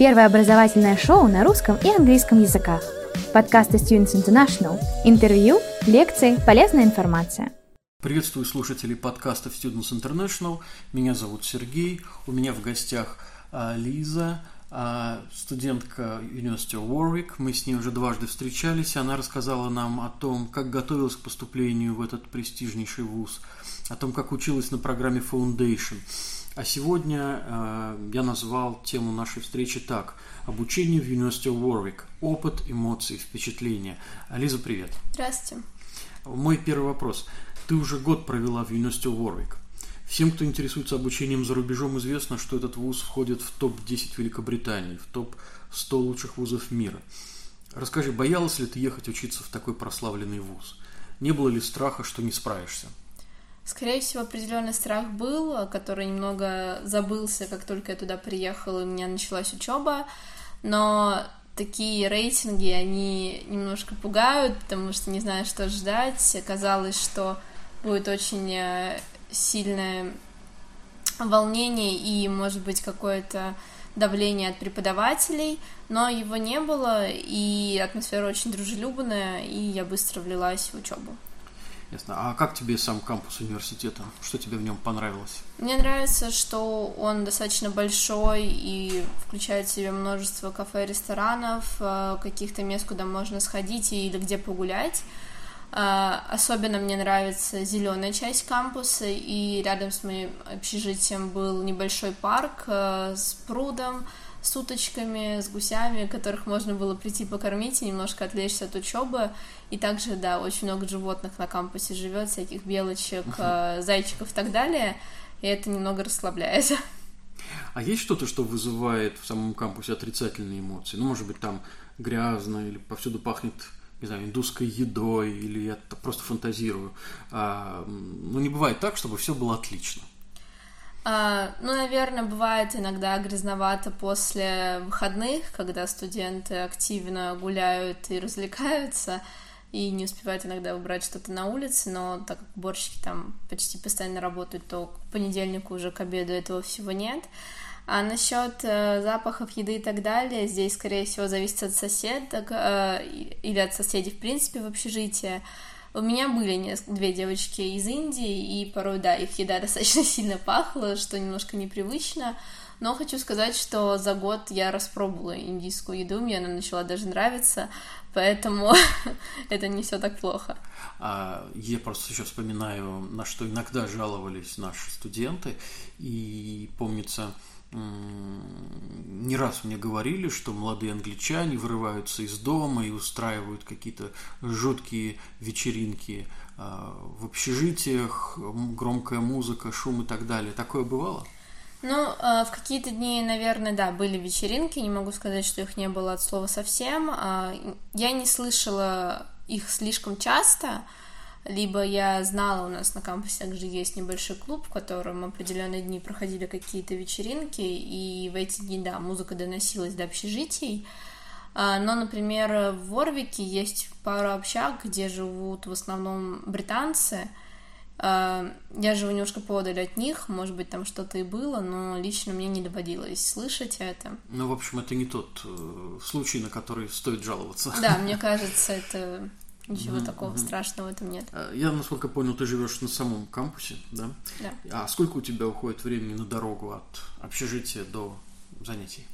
Первое образовательное шоу на русском и английском языках. Подкасты Students International. Интервью, лекции, полезная информация. Приветствую слушателей подкастов Students International. Меня зовут Сергей. У меня в гостях а, Лиза, а, студентка University of Warwick. Мы с ней уже дважды встречались. Она рассказала нам о том, как готовилась к поступлению в этот престижнейший вуз, о том, как училась на программе Foundation. А сегодня э, я назвал тему нашей встречи так. Обучение в University of Warwick. Опыт, эмоции, впечатления. Лиза, привет. Здравствуйте. Мой первый вопрос. Ты уже год провела в University of Warwick. Всем, кто интересуется обучением за рубежом, известно, что этот вуз входит в топ-10 Великобритании, в топ-100 лучших вузов мира. Расскажи, боялась ли ты ехать учиться в такой прославленный вуз? Не было ли страха, что не справишься? Скорее всего, определенный страх был, который немного забылся, как только я туда приехала, и у меня началась учеба. Но такие рейтинги, они немножко пугают, потому что не знаю, что ждать. Казалось, что будет очень э, сильное волнение и, может быть, какое-то давление от преподавателей, но его не было, и атмосфера очень дружелюбная, и я быстро влилась в учебу. Ясно. А как тебе сам кампус университета? Что тебе в нем понравилось? Мне нравится, что он достаточно большой и включает в себя множество кафе, ресторанов, э, каких-то мест, куда можно сходить или где погулять. Э, особенно мне нравится зеленая часть кампуса, и рядом с моим общежитием был небольшой парк э, с прудом, с уточками, с гусями, которых можно было прийти покормить и немножко отвлечься от учебы. И также, да, очень много животных на кампусе живет, всяких белочек, uh-huh. зайчиков и так далее. И это немного расслабляет. А есть что-то, что вызывает в самом кампусе отрицательные эмоции? Ну, может быть, там грязно или повсюду пахнет не знаю, индусской едой, или я просто фантазирую. А, ну, не бывает так, чтобы все было отлично. А, ну, наверное, бывает иногда грязновато после выходных, когда студенты активно гуляют и развлекаются, и не успевают иногда убрать что-то на улице, но так как уборщики там почти постоянно работают, то к понедельнику уже к обеду этого всего нет. А насчет э, запахов еды и так далее, здесь, скорее всего, зависит от соседок э, или от соседей, в принципе, в общежитии. У меня были две девочки из Индии, и порой, да, их еда достаточно сильно пахла, что немножко непривычно. Но хочу сказать, что за год я распробовала индийскую еду, мне она начала даже нравиться, поэтому это не все так плохо. А, я просто сейчас вспоминаю, на что иногда жаловались наши студенты, и помнится, не раз мне говорили, что молодые англичане вырываются из дома и устраивают какие-то жуткие вечеринки а, в общежитиях, громкая музыка, шум и так далее. Такое бывало? Ну, а, в какие-то дни, наверное, да, были вечеринки, не могу сказать, что их не было от слова совсем. А, я не слышала их слишком часто, либо я знала, у нас на кампусе также есть небольшой клуб, в котором определенные дни проходили какие-то вечеринки, и в эти дни, да, музыка доносилась до общежитий. А, но, например, в Ворвике есть пару общак, где живут в основном британцы. А, я живу немножко подаль от них, может быть, там что-то и было, но лично мне не доводилось слышать это. Ну, в общем, это не тот э, случай, на который стоит жаловаться. Да, мне кажется, это Ничего mm-hmm. такого mm-hmm. страшного в этом нет. А, я, насколько понял, ты живешь на самом кампусе, да? Да. А сколько у тебя уходит времени на дорогу от общежития до занятий?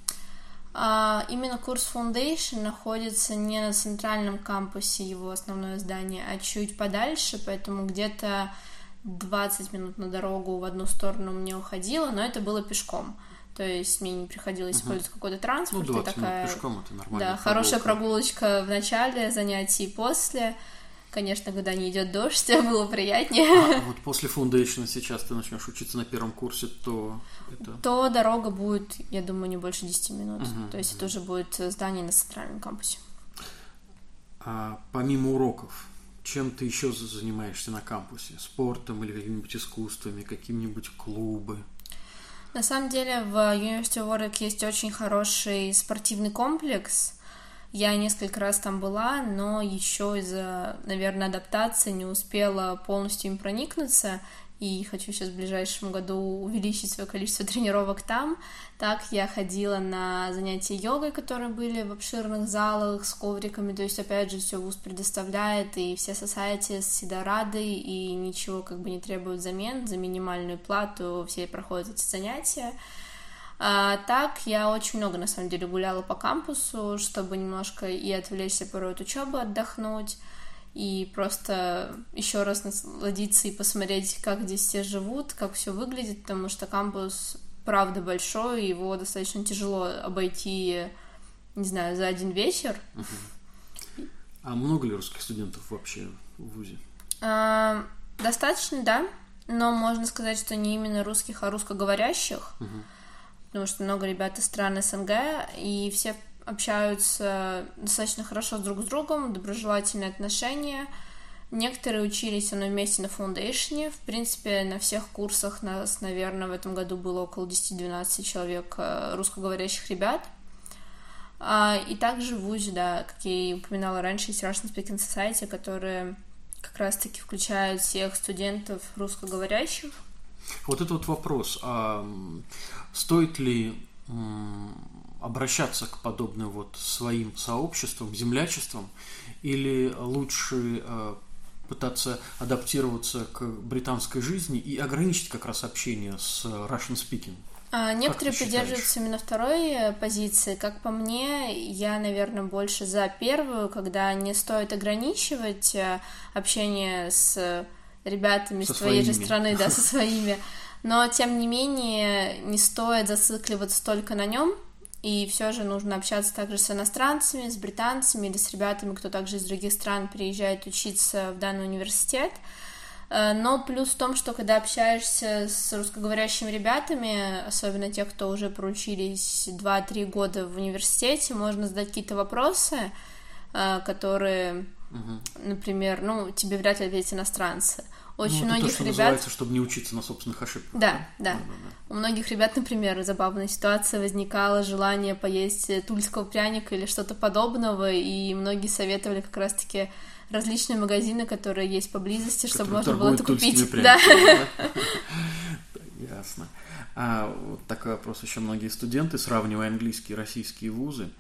А, именно курс Foundation находится не на центральном кампусе, его основное здание, а чуть подальше, поэтому где-то 20 минут на дорогу в одну сторону мне уходило, но это было пешком. То есть мне не приходилось использовать угу. какой-то транспорт. Ну, 20 такая, минут пешком это нормально. Да, хорошая прогулочка в начале занятий и после. Конечно, когда не идет дождь, было приятнее. А вот после фундейшна сейчас ты начнешь учиться на первом курсе, то это... То дорога будет, я думаю, не больше 10 минут. Угу, то есть угу. это уже будет здание на центральном кампусе. А помимо уроков, чем ты еще занимаешься на кампусе? Спортом или какими-нибудь искусствами, какими-нибудь клубы? На самом деле в University of Warwick есть очень хороший спортивный комплекс. Я несколько раз там была, но еще из-за, наверное, адаптации не успела полностью им проникнуться. И хочу сейчас в ближайшем году увеличить свое количество тренировок там. Так я ходила на занятия йогой, которые были в обширных залах с ковриками, то есть, опять же, все ВУЗ предоставляет, и все societies всегда рады, и ничего как бы не требуют замен, за минимальную плату все проходят эти занятия. А, так, я очень много, на самом деле, гуляла по кампусу, чтобы немножко и отвлечься порой от учебы, отдохнуть, и просто еще раз насладиться и посмотреть, как здесь все живут, как все выглядит, потому что кампус правда большой, и его достаточно тяжело обойти, не знаю, за один вечер. А много ли русских студентов вообще в ВУЗе? А, достаточно, да, но можно сказать, что не именно русских, а русскоговорящих. Угу потому что много ребят из стран СНГ, и все общаются достаточно хорошо друг с другом, доброжелательные отношения. Некоторые учились со мной вместе на фаундейшне. В принципе, на всех курсах нас, наверное, в этом году было около 10-12 человек э, русскоговорящих ребят. А, и также в ВУЗе, да, как я и упоминала раньше, есть Russian Speaking Society, которые как раз-таки включают всех студентов русскоговорящих. Вот это вот вопрос. А стоит ли обращаться к подобным вот своим сообществам, землячествам, или лучше э, пытаться адаптироваться к британской жизни и ограничить как раз общение с Russian speaking? А, некоторые придерживаются именно второй э, позиции. Как по мне, я, наверное, больше за первую, когда не стоит ограничивать э, общение с ребятами со с твоей своими. же страны, да, со своими. Но, тем не менее, не стоит зацикливаться только на нем, и все же нужно общаться также с иностранцами, с британцами или с ребятами, кто также из других стран приезжает учиться в данный университет. Э, но плюс в том, что когда общаешься с русскоговорящими ребятами, особенно тех, кто уже проучились 2-3 года в университете, можно задать какие-то вопросы, э, которые, угу. например, ну, тебе вряд ли ответят иностранцы. Очень ну, многих то, что ребят... называется, чтобы не учиться на собственных ошибках. Да, да. да. да, да. У многих ребят, например, забавная ситуация возникала, желание поесть тульского пряника или что-то подобного, и многие советовали как раз-таки различные магазины, которые есть поблизости, чтобы можно было это купить. Да. Ясно. А вот такой вопрос еще многие студенты, сравнивая английские и российские вузы,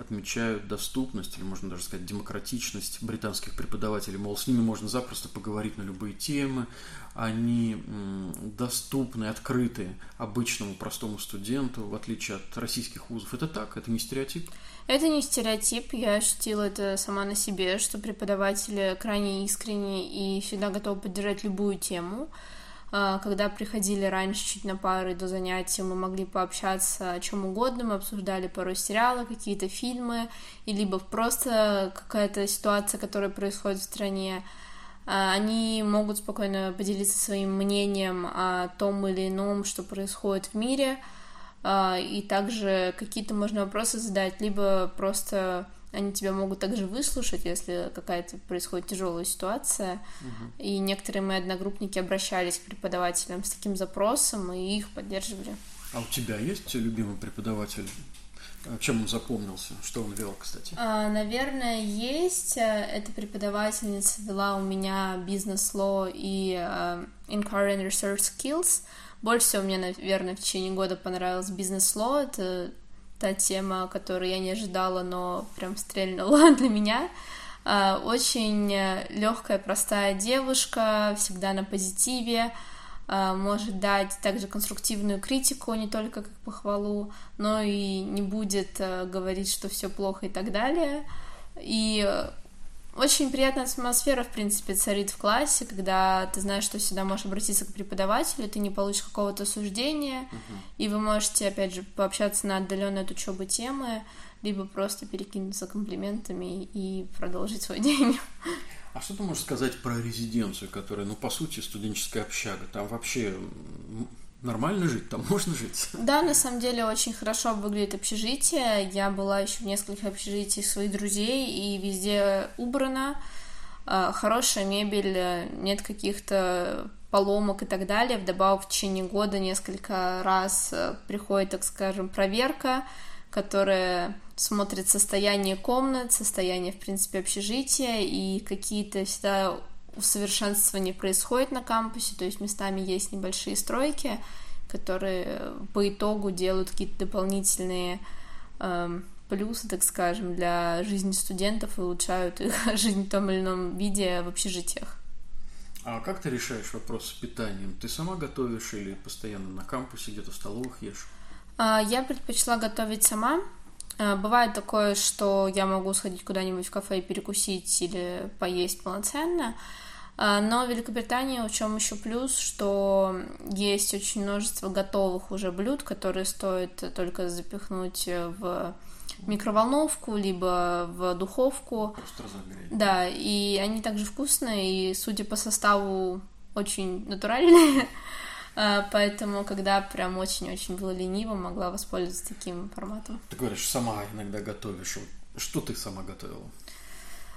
отмечают доступность, или можно даже сказать демократичность британских преподавателей. Мол, с ними можно запросто поговорить на любые темы, они доступны, открыты обычному простому студенту, в отличие от российских вузов. Это так? Это не стереотип? Это не стереотип, я ощутила это сама на себе, что преподаватели крайне искренне и всегда готовы поддержать любую тему. А, когда приходили раньше чуть на пары до занятий, мы могли пообщаться о чем угодно, мы обсуждали порой сериалы, какие-то фильмы, и либо просто какая-то ситуация, которая происходит в стране. А, они могут спокойно поделиться своим мнением о том или ином, что происходит в мире, а, и также какие-то можно вопросы задать, либо просто они тебя могут также выслушать, если какая-то происходит тяжелая ситуация. Угу. И некоторые мои одногруппники обращались к преподавателям с таким запросом, и их поддерживали. А у тебя есть любимый преподаватель? А чем он запомнился? Что он вел, кстати? А, наверное, есть. Эта преподавательница вела у меня бизнес-ло и uh, Inquiry and Research Skills. Больше всего мне, наверное, в течение года понравилось бизнес-ло. Это та тема, которую я не ожидала, но прям стрельнула для меня. А, очень легкая, простая девушка, всегда на позитиве, а, может дать также конструктивную критику, не только как похвалу, но и не будет э, говорить, что все плохо и так далее. И очень приятная атмосфера, в принципе, царит в классе, когда ты знаешь, что сюда можешь обратиться к преподавателю, ты не получишь какого-то суждения, uh-huh. и вы можете, опять же, пообщаться на отдаленной от учебы темы, либо просто перекинуться комплиментами и продолжить свой день. А что ты можешь сказать про резиденцию, которая, ну, по сути, студенческая общага? Там вообще нормально жить, там можно жить. Да, на самом деле очень хорошо выглядит общежитие. Я была еще в нескольких общежитиях своих друзей, и везде убрано. А, хорошая мебель, нет каких-то поломок и так далее. Вдобавок в течение года несколько раз э, приходит, так скажем, проверка, которая смотрит состояние комнат, состояние, в принципе, общежития, и какие-то всегда усовершенствование происходит на кампусе, то есть местами есть небольшие стройки, которые по итогу делают какие-то дополнительные э, плюсы, так скажем, для жизни студентов и улучшают их жизнь в том или ином виде в общежитиях. А как ты решаешь вопрос с питанием? Ты сама готовишь или постоянно на кампусе, где-то в столовых ешь? А, я предпочла готовить сама. А, бывает такое, что я могу сходить куда-нибудь в кафе и перекусить или поесть полноценно. А, но в Великобритании в чем еще плюс, что есть очень множество готовых уже блюд, которые стоит только запихнуть в микроволновку, либо в духовку. Да, и они также вкусные, и, судя по составу, очень натуральные. А, поэтому, когда прям очень-очень было лениво, могла воспользоваться таким форматом. Ты говоришь, сама иногда готовишь. Что ты сама готовила?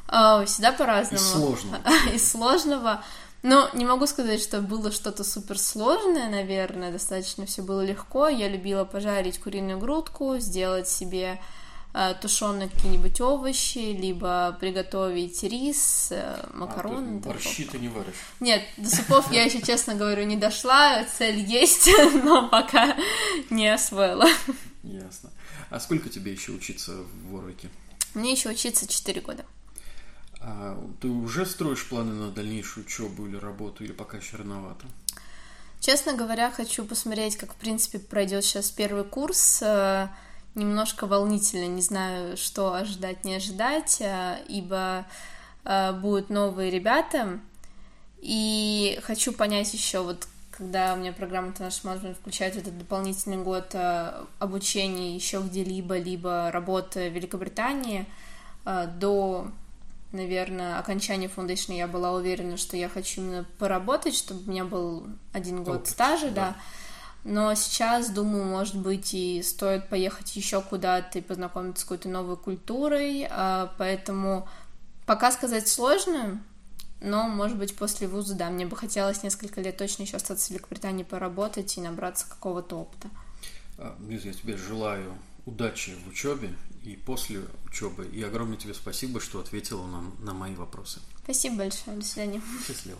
А, всегда по-разному. Из сложного. Из сложного. Но не могу сказать, что было что-то суперсложное, наверное, достаточно все было легко. Я любила пожарить куриную грудку, сделать себе тушеные какие-нибудь овощи, либо приготовить рис, э, макароны. А, борщи ты не варишь? Нет, до супов я еще, честно говорю, не дошла, цель есть, но пока не освоила. Ясно. А сколько тебе еще учиться в Ворлике? Мне еще учиться 4 года. А ты уже строишь планы на дальнейшую учебу или работу, или пока еще рановато? Честно говоря, хочу посмотреть, как, в принципе, пройдет сейчас первый курс э, немножко волнительно, не знаю, что ожидать, не ожидать, а, ибо а, будут новые ребята, и хочу понять еще, вот когда у меня программа International Management включает этот дополнительный год а, обучения еще где-либо, либо работы в Великобритании, до, наверное, окончания Foundation я была уверена, что я хочу именно поработать, чтобы у меня был один год Опыт, стажа, да. да но сейчас, думаю, может быть, и стоит поехать еще куда-то и познакомиться с какой-то новой культурой, а, поэтому пока сказать сложно, но, может быть, после вуза, да, мне бы хотелось несколько лет точно еще остаться в Великобритании, поработать и набраться какого-то опыта. А, Лиза, я тебе желаю удачи в учебе и после учебы. И огромное тебе спасибо, что ответила на, на мои вопросы. Спасибо большое. До свидания. Счастливо.